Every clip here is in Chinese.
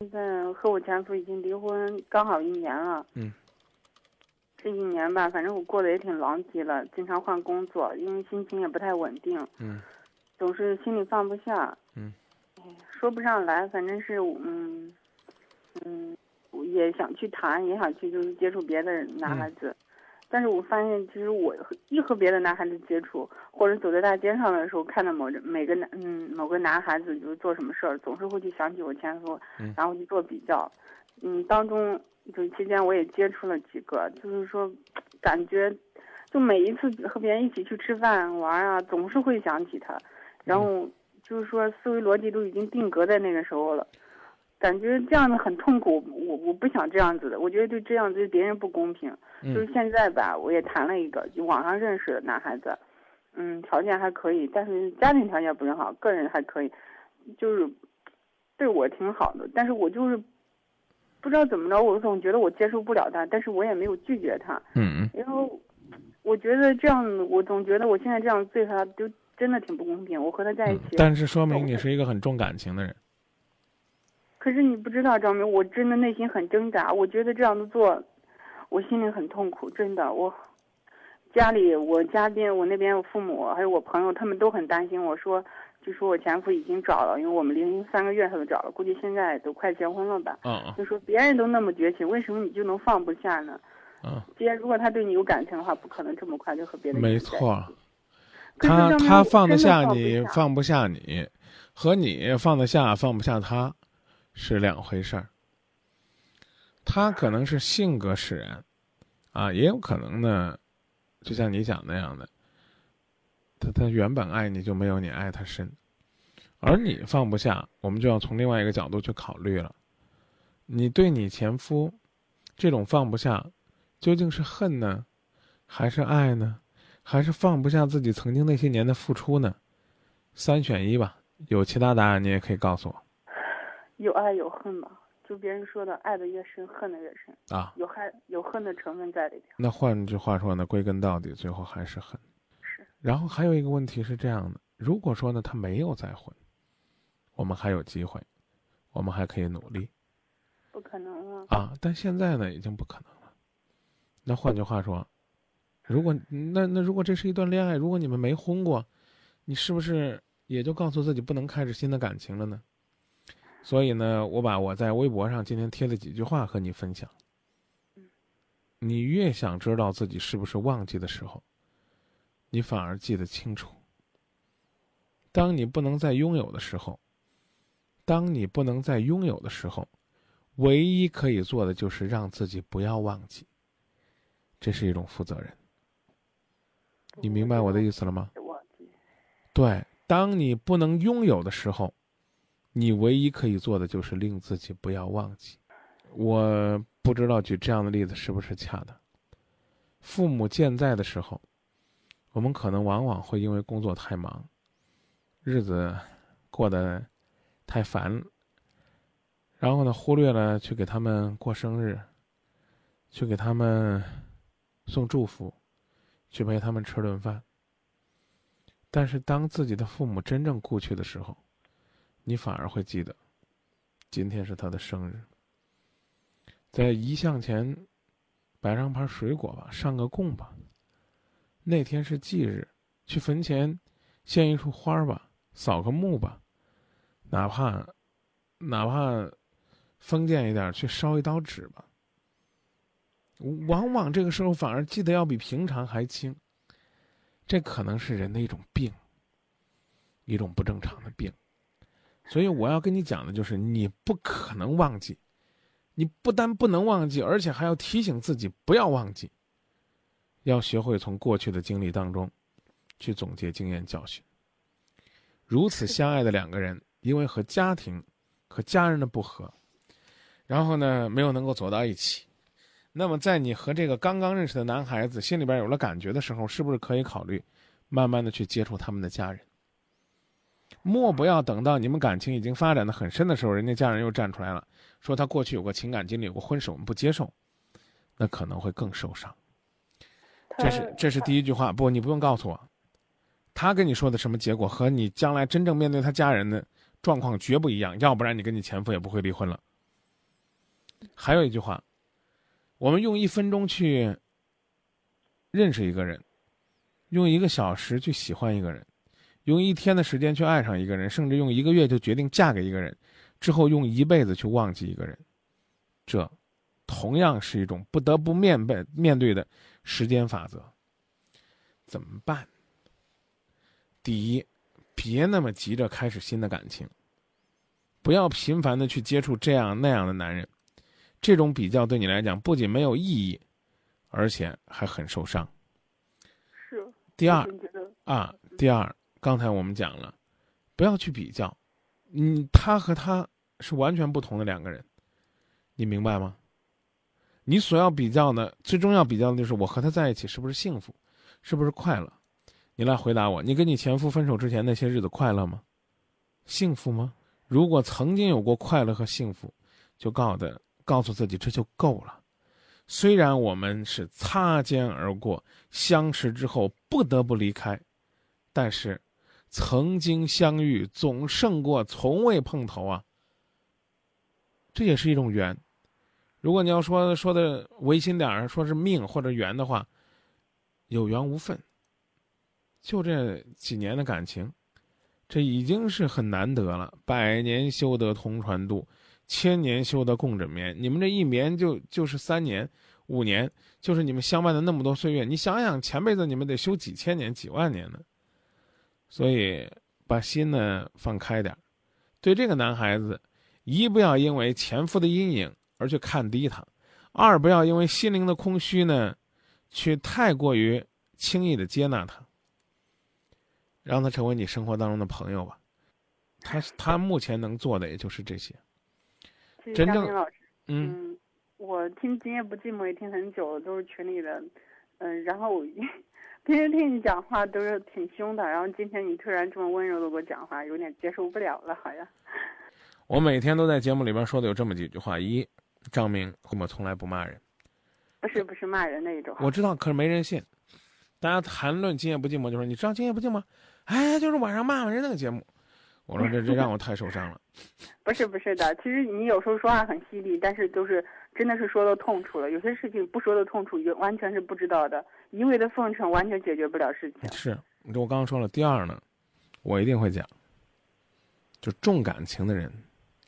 现在和我前夫已经离婚刚好一年了。嗯。这一年吧，反正我过得也挺狼藉了，经常换工作，因为心情也不太稳定。嗯。总是心里放不下。嗯。哎，说不上来，反正是嗯，嗯，也想去谈，也想去就是接触别的男孩子。但是我发现，其实我一和别的男孩子接触，或者走在大街上的时候，看到某每个男嗯某个男孩子就是做什么事儿，总是会去想起我前夫，然后去做比较。嗯，当中就期间我也接触了几个，就是说，感觉就每一次和别人一起去吃饭玩啊，总是会想起他，然后就是说思维逻辑都已经定格在那个时候了。感觉这样子很痛苦，我我不想这样子的，我觉得对这样对别人不公平。就是现在吧，我也谈了一个，就网上认识的男孩子，嗯，条件还可以，但是家庭条件不是好，个人还可以，就是对我挺好的，但是我就是不知道怎么着，我总觉得我接受不了他，但是我也没有拒绝他。嗯嗯。然后我觉得这样，我总觉得我现在这样对他，就真的挺不公平。我和他在一起，但是说明你是一个很重感情的人。可是你不知道，张明，我真的内心很挣扎。我觉得这样子做，我心里很痛苦，真的。我家里，我家边，我那边我父母还有我朋友，他们都很担心。我说，就说我前夫已经找了，因为我们离婚三个月他都找了，估计现在都快结婚了吧。嗯就说别人都那么绝情，为什么你就能放不下呢？嗯。既然如果他对你有感情的话，不可能这么快就和别人没错。他他放得下你，放不下你，和你放得下，放不下他。是两回事儿。他可能是性格使然，啊，也有可能呢，就像你讲那样的，他他原本爱你就没有你爱他深，而你放不下，我们就要从另外一个角度去考虑了。你对你前夫这种放不下，究竟是恨呢，还是爱呢，还是放不下自己曾经那些年的付出呢？三选一吧，有其他答案你也可以告诉我。有爱有恨吧，就别人说的，爱的越深，恨的越深啊，有害有恨的成分在里边。那换句话说呢，归根到底，最后还是恨。是。然后还有一个问题是这样的，如果说呢，他没有再婚，我们还有机会，我们还可以努力。不可能啊！啊，但现在呢，已经不可能了。那换句话说，如果那那如果这是一段恋爱，如果你们没婚过，你是不是也就告诉自己不能开始新的感情了呢？所以呢，我把我在微博上今天贴的几句话和你分享。你越想知道自己是不是忘记的时候，你反而记得清楚。当你不能再拥有的时候，当你不能再拥有的时候，唯一可以做的就是让自己不要忘记。这是一种负责任。你明白我的意思了吗？对，当你不能拥有的时候。你唯一可以做的就是令自己不要忘记。我不知道举这样的例子是不是恰当。父母健在的时候，我们可能往往会因为工作太忙，日子过得太烦，然后呢，忽略了去给他们过生日，去给他们送祝福，去陪他们吃顿饭。但是当自己的父母真正故去的时候，你反而会记得，今天是他的生日，在遗像前摆上盘水果吧，上个供吧。那天是忌日，去坟前献一束花吧，扫个墓吧，哪怕哪怕封建一点，去烧一刀纸吧。往往这个时候反而记得要比平常还轻，这可能是人的一种病，一种不正常的病。所以我要跟你讲的就是，你不可能忘记，你不但不能忘记，而且还要提醒自己不要忘记。要学会从过去的经历当中，去总结经验教训。如此相爱的两个人，因为和家庭、和家人的不和，然后呢没有能够走到一起。那么在你和这个刚刚认识的男孩子心里边有了感觉的时候，是不是可以考虑，慢慢的去接触他们的家人？莫不要等到你们感情已经发展的很深的时候，人家家人又站出来了，说他过去有过情感经历，有过婚史，我们不接受，那可能会更受伤。这是这是第一句话，不，你不用告诉我，他跟你说的什么结果和你将来真正面对他家人的状况绝不一样，要不然你跟你前夫也不会离婚了。还有一句话，我们用一分钟去认识一个人，用一个小时去喜欢一个人，用一天的时间去爱上一个人，甚至用一个月就决定嫁给一个人，之后用一辈子去忘记一个人，这同样是一种不得不面对面对的时间法则。怎么办？第一，别那么急着开始新的感情，不要频繁的去接触这样那样的男人，这种比较对你来讲不仅没有意义，而且还很受伤。是。第二啊，第二，刚才我们讲了，不要去比较，嗯，他和他是完全不同的两个人，你明白吗？你所要比较的，最终要比较的就是我和他在一起是不是幸福，是不是快乐？你来回答我，你跟你前夫分手之前那些日子快乐吗？幸福吗？如果曾经有过快乐和幸福，就告的告诉自己这就够了。虽然我们是擦肩而过，相识之后不得不离开，但是曾经相遇总胜过从未碰头啊。这也是一种缘。如果你要说说的违心点儿，说是命或者缘的话，有缘无分。就这几年的感情，这已经是很难得了。百年修得同船渡，千年修得共枕眠。你们这一眠就就是三年、五年，就是你们相伴的那么多岁月。你想想，前辈子你们得修几千年、几万年呢。所以，把心呢放开点儿。对这个男孩子，一不要因为前夫的阴影而去看低他；二不要因为心灵的空虚呢，去太过于轻易的接纳他。让他成为你生活当中的朋友吧，他他目前能做的也就是这些。真正老师，嗯，嗯，我听《今夜不寂寞》也听很久了，都是群里的，嗯，然后我平时听你讲话都是挺凶的，然后今天你突然这么温柔的给我讲话，有点接受不了了，好像。我每天都在节目里边说的有这么几句话：一，张明我从来不骂人，不是不是骂人那一种。我知道，可是没人信。大家谈论《今夜不寂寞》，就说你知道《今夜不寂寞》？哎，就是晚上骂骂人那个节目。我说这这让我太受伤了。不是不是的，其实你有时候说话很犀利，但是都是真的是说到痛处了。有些事情不说的痛处，就完全是不知道的，一味的奉承完全解决不了事情。是，我刚刚说了。第二呢，我一定会讲，就重感情的人，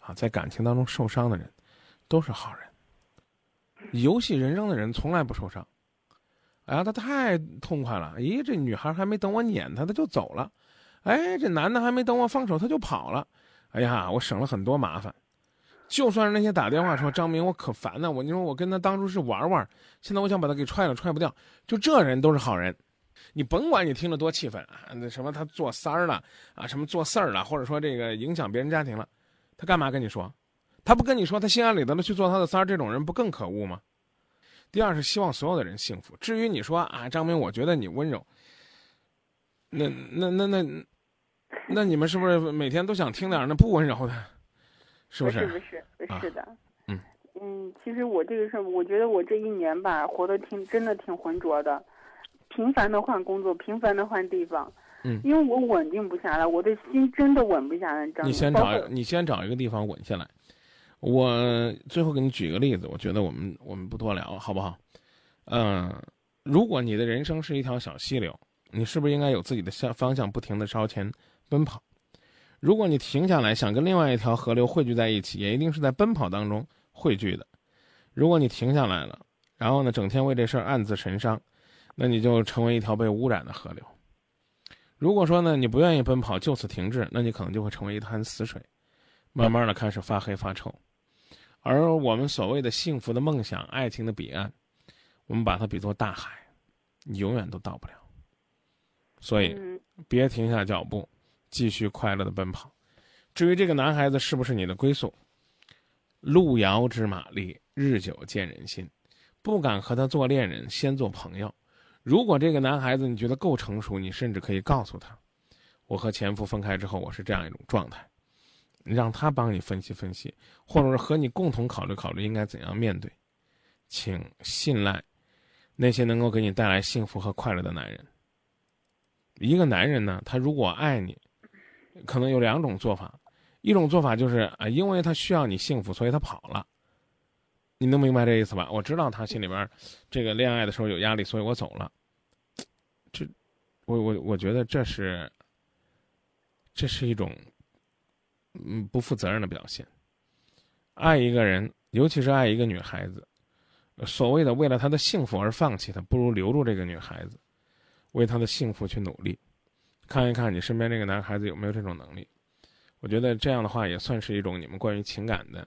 啊，在感情当中受伤的人，都是好人。游戏人生的人从来不受伤。哎呀，他太痛快了！咦，这女孩还没等我撵她，他就走了。哎，这男的还没等我放手，他就跑了。哎呀，我省了很多麻烦。就算是那些打电话说张明，我可烦呢。我你说我跟他当初是玩玩，现在我想把他给踹了，踹不掉。就这人都是好人。你甭管你听了多气愤啊，那什么他做三儿了啊，什么做事儿了，或者说这个影响别人家庭了，他干嘛跟你说？他不跟你说，他心安理得的去做他的三儿，这种人不更可恶吗？第二是希望所有的人幸福。至于你说啊，张明，我觉得你温柔，那那那那，那你们是不是每天都想听点那不温柔的？是不是？不是不是的。嗯嗯，其实我这个事儿，我觉得我这一年吧，活得挺真的挺浑浊的，频繁的换工作，频繁的换地方。嗯，因为我稳定不下来，我的心真的稳不下来。你先找你先找一个地方稳下来。我最后给你举个例子，我觉得我们我们不多聊，好不好？嗯、如果你的人生是一条小溪流，你是不是应该有自己的向方向，不停的朝前奔跑？如果你停下来，想跟另外一条河流汇聚在一起，也一定是在奔跑当中汇聚的。如果你停下来了，然后呢，整天为这事儿暗自神伤，那你就成为一条被污染的河流。如果说呢，你不愿意奔跑，就此停滞，那你可能就会成为一滩死水，慢慢的开始发黑发臭。而我们所谓的幸福的梦想、爱情的彼岸，我们把它比作大海，你永远都到不了。所以，嗯别停下脚步，继续快乐的奔跑。至于这个男孩子是不是你的归宿，路遥知马力，日久见人心。不敢和他做恋人，先做朋友。如果这个男孩子你觉得够成熟，你甚至可以告诉他，我和前夫分开之后，我是这样一种状态。让他帮你分析分析，或者是和你共同考虑考虑应该怎样面对。请信赖那些能够给你带来幸福和快乐的男人。一个男人呢，他如果爱你，可能有两种做法，一种做法就是啊，因为他需要你幸福，所以他跑了。你能明白这意思吧？我知道他心里边这个恋爱的时候有压力，所以我走了。这，我我我觉得这是，这是一种，嗯，不负责任的表现。爱一个人，尤其是爱一个女孩子，所谓的为了她的幸福而放弃她，不如留住这个女孩子，为她的幸福去努力。看一看你身边这个男孩子有没有这种能力。我觉得这样的话也算是一种你们关于情感的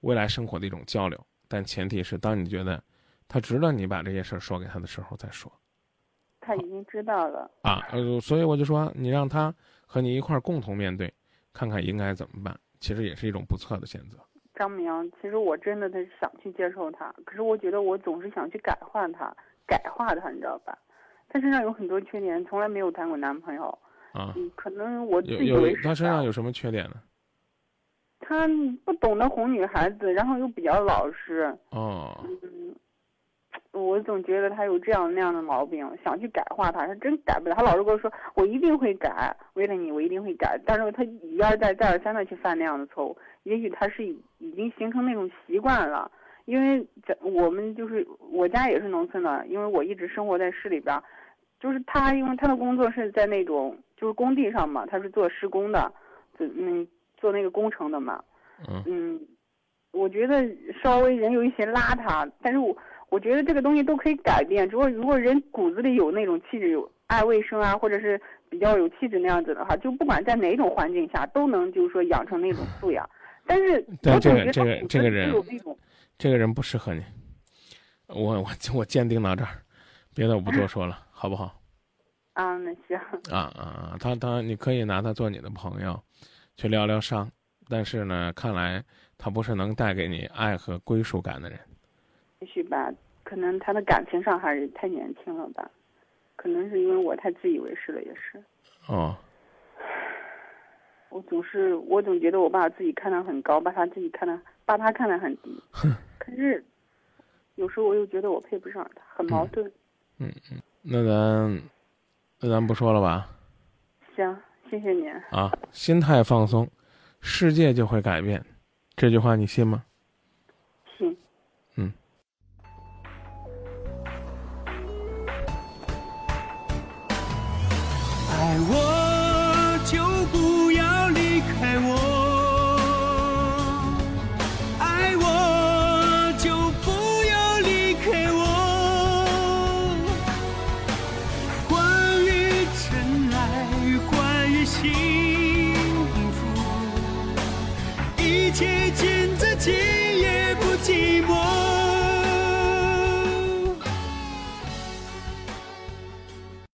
未来生活的一种交流，但前提是当你觉得他值得你把这些事儿说给他的时候再说。他已经知道了啊，呃，所以我就说你让他和你一块儿共同面对，看看应该怎么办，其实也是一种不错的选择。张明，其实我真的是想去接受他，可是我觉得我总是想去改换他，改化他，你知道吧？他身上有很多缺点，从来没有谈过男朋友。啊，可能我自以为。他身上有什么缺点呢？他不懂得哄女孩子，然后又比较老实。哦。嗯，我总觉得他有这样那样的毛病，想去改化他，他真改不了。他老是跟我说：“我一定会改，为了你，我一定会改。”但是他一而再、再而三的去犯那样的错误，也许他是已经形成那种习惯了。因为在我们就是我家也是农村的，因为我一直生活在市里边。就是他，因为他的工作是在那种就是工地上嘛，他是做施工的，嗯，做那个工程的嘛。嗯，我觉得稍微人有一些邋遢，但是我我觉得这个东西都可以改变。如果如果人骨子里有那种气质，有爱卫生啊，或者是比较有气质那样子的话，就不管在哪种环境下，都能就是说养成那种素养。但是，对这个这个这个人，这个人不适合你。我我我鉴定到这儿，别的我不多 说了。好不好？啊，那行。啊啊，他他，你可以拿他做你的朋友，去疗疗伤。但是呢，看来他不是能带给你爱和归属感的人。也许吧，可能他的感情上还是太年轻了吧，可能是因为我太自以为是了，也是。哦。我总是，我总觉得我把自己看得很高，把他自己看得，把他看得很低。可是，有时候我又觉得我配不上他，很矛盾。嗯嗯。那咱，那咱不说了吧？行，谢谢您。啊，心态放松，世界就会改变。这句话你信吗？